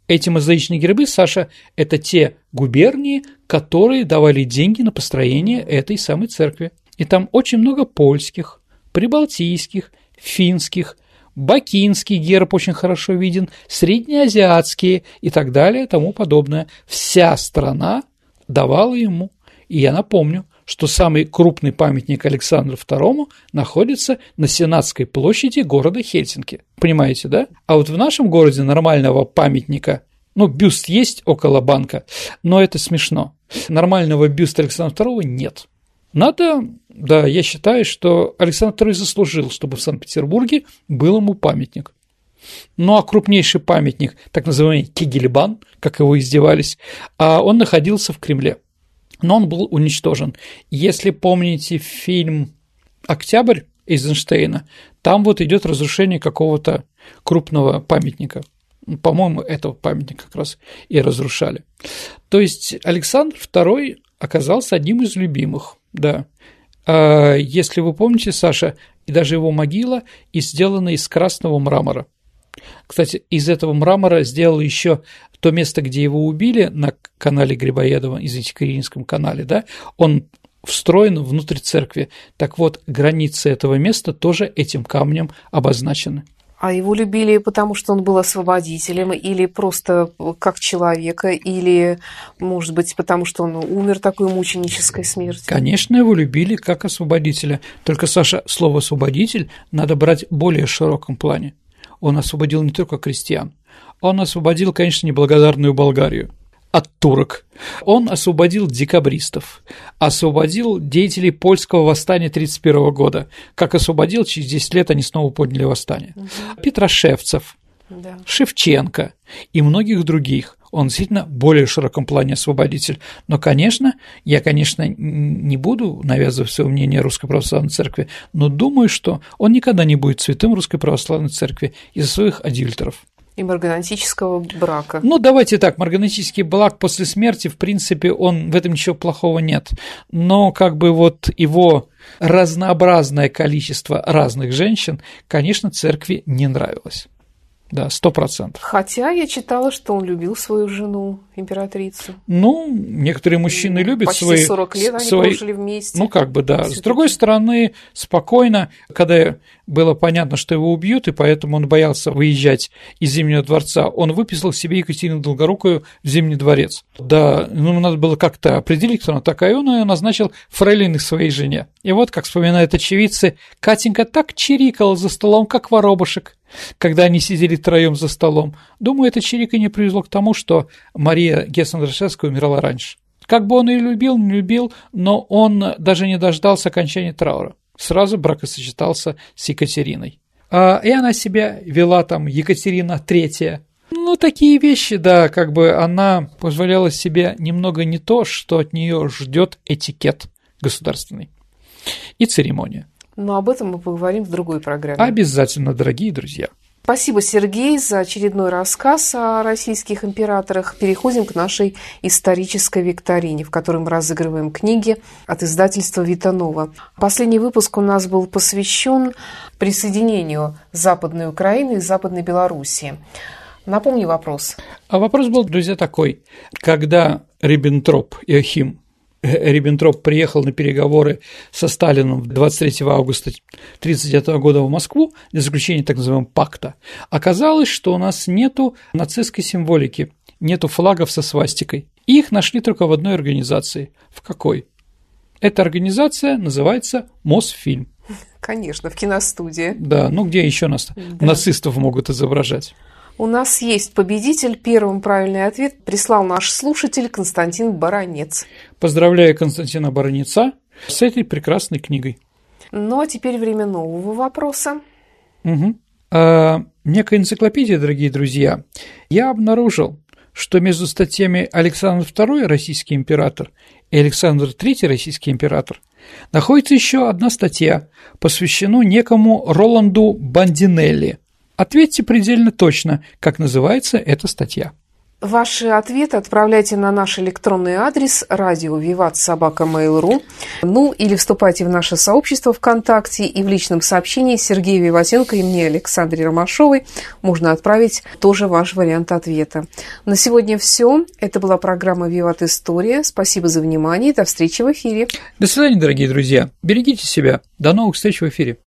Эти мозаичные гербы, Саша, это те губернии, которые давали деньги на построение этой самой церкви. И там очень много польских, прибалтийских, финских, бакинский герб очень хорошо виден, среднеазиатские и так далее, тому подобное. Вся страна давала ему. И я напомню, что самый крупный памятник Александру II находится на Сенатской площади города Хельсинки. Понимаете, да? А вот в нашем городе нормального памятника, ну, бюст есть около банка, но это смешно. Нормального бюста Александра II нет. Надо, да, я считаю, что Александр II заслужил, чтобы в Санкт-Петербурге был ему памятник. Ну а крупнейший памятник, так называемый Кегельбан, как его издевались, а он находился в Кремле. Но он был уничтожен. Если помните фильм «Октябрь» Эйзенштейна, там вот идет разрушение какого-то крупного памятника. По-моему, этого памятника как раз и разрушали. То есть Александр II оказался одним из любимых да. А если вы помните, Саша, и даже его могила и сделана из красного мрамора. Кстати, из этого мрамора сделал еще то место, где его убили на канале Грибоедова, извините, Киринском канале, да, он встроен внутрь церкви. Так вот, границы этого места тоже этим камнем обозначены. А его любили потому, что он был освободителем, или просто как человека, или, может быть, потому что он умер такой мученической смертью? Конечно, его любили как освободителя. Только, Саша, слово «освободитель» надо брать в более широком плане. Он освободил не только крестьян, он освободил, конечно, неблагодарную Болгарию – от турок. Он освободил декабристов, освободил деятелей польского восстания 1931 года. Как освободил, через 10 лет они снова подняли восстание. Угу. Петрошевцев, да. Шевченко и многих других. Он действительно более широком плане освободитель. Но, конечно, я, конечно, не буду навязывать свое мнение Русской Православной Церкви, но думаю, что он никогда не будет святым Русской Православной Церкви из-за своих адюльтеров. И марганатического брака. Ну, давайте так, марганатический брак после смерти, в принципе, он, в этом ничего плохого нет. Но как бы вот его разнообразное количество разных женщин, конечно, церкви не нравилось. Да, сто процентов. Хотя я читала, что он любил свою жену, императрицу. Ну, некоторые мужчины любят Почти свои... 40 лет они свои, прожили вместе. Ну, как бы, да. С другой стороны, спокойно, когда было понятно, что его убьют, и поэтому он боялся выезжать из Зимнего дворца, он выписал себе Екатерину Долгорукую в Зимний дворец. Да, ну, надо было как-то определить, кто она такая, он ее назначил фрейлиной своей жене. И вот, как вспоминают очевидцы, Катенька так чирикала за столом, как воробушек когда они сидели втроем за столом. Думаю, это чириканье привело к тому, что Мария Гессен-Рашевская умерла раньше. Как бы он ее любил, не любил, но он даже не дождался окончания траура. Сразу бракосочетался с Екатериной. А, и она себя вела там, Екатерина Третья. Ну, такие вещи, да, как бы она позволяла себе немного не то, что от нее ждет этикет государственный и церемония. Но об этом мы поговорим в другой программе. Обязательно, дорогие друзья. Спасибо, Сергей, за очередной рассказ о российских императорах. Переходим к нашей исторической викторине, в которой мы разыгрываем книги от издательства Витанова. Последний выпуск у нас был посвящен присоединению Западной Украины и Западной Белоруссии. Напомни вопрос. А вопрос был, друзья, такой. Когда Риббентроп Иохим Риббентроп приехал на переговоры со Сталином 23 августа 1939 года в Москву для заключения так называемого пакта, оказалось, что у нас нету нацистской символики, нету флагов со свастикой. Их нашли только в одной организации. В какой? Эта организация называется Мосфильм. Конечно, в киностудии. Да, ну где еще нас да. нацистов могут изображать? У нас есть победитель. Первым правильный ответ прислал наш слушатель Константин Баранец. Поздравляю Константина Баранеца с этой прекрасной книгой. Ну а теперь время нового вопроса. Угу. А, некая энциклопедия, дорогие друзья, я обнаружил, что между статьями Александр II, российский император, и Александр III, российский император, находится еще одна статья, посвящена некому Роланду Бандинелли. Ответьте предельно точно, как называется эта статья. Ваши ответы отправляйте на наш электронный адрес радио Виват Собака Mail.ru ну или вступайте в наше сообщество ВКонтакте и в личном сообщении Сергея Виватенко и мне, Александре Ромашовой, можно отправить тоже ваш вариант ответа. На сегодня все. Это была программа Виват История. Спасибо за внимание до встречи в эфире. До свидания, дорогие друзья. Берегите себя. До новых встреч в эфире.